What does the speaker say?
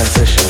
transition.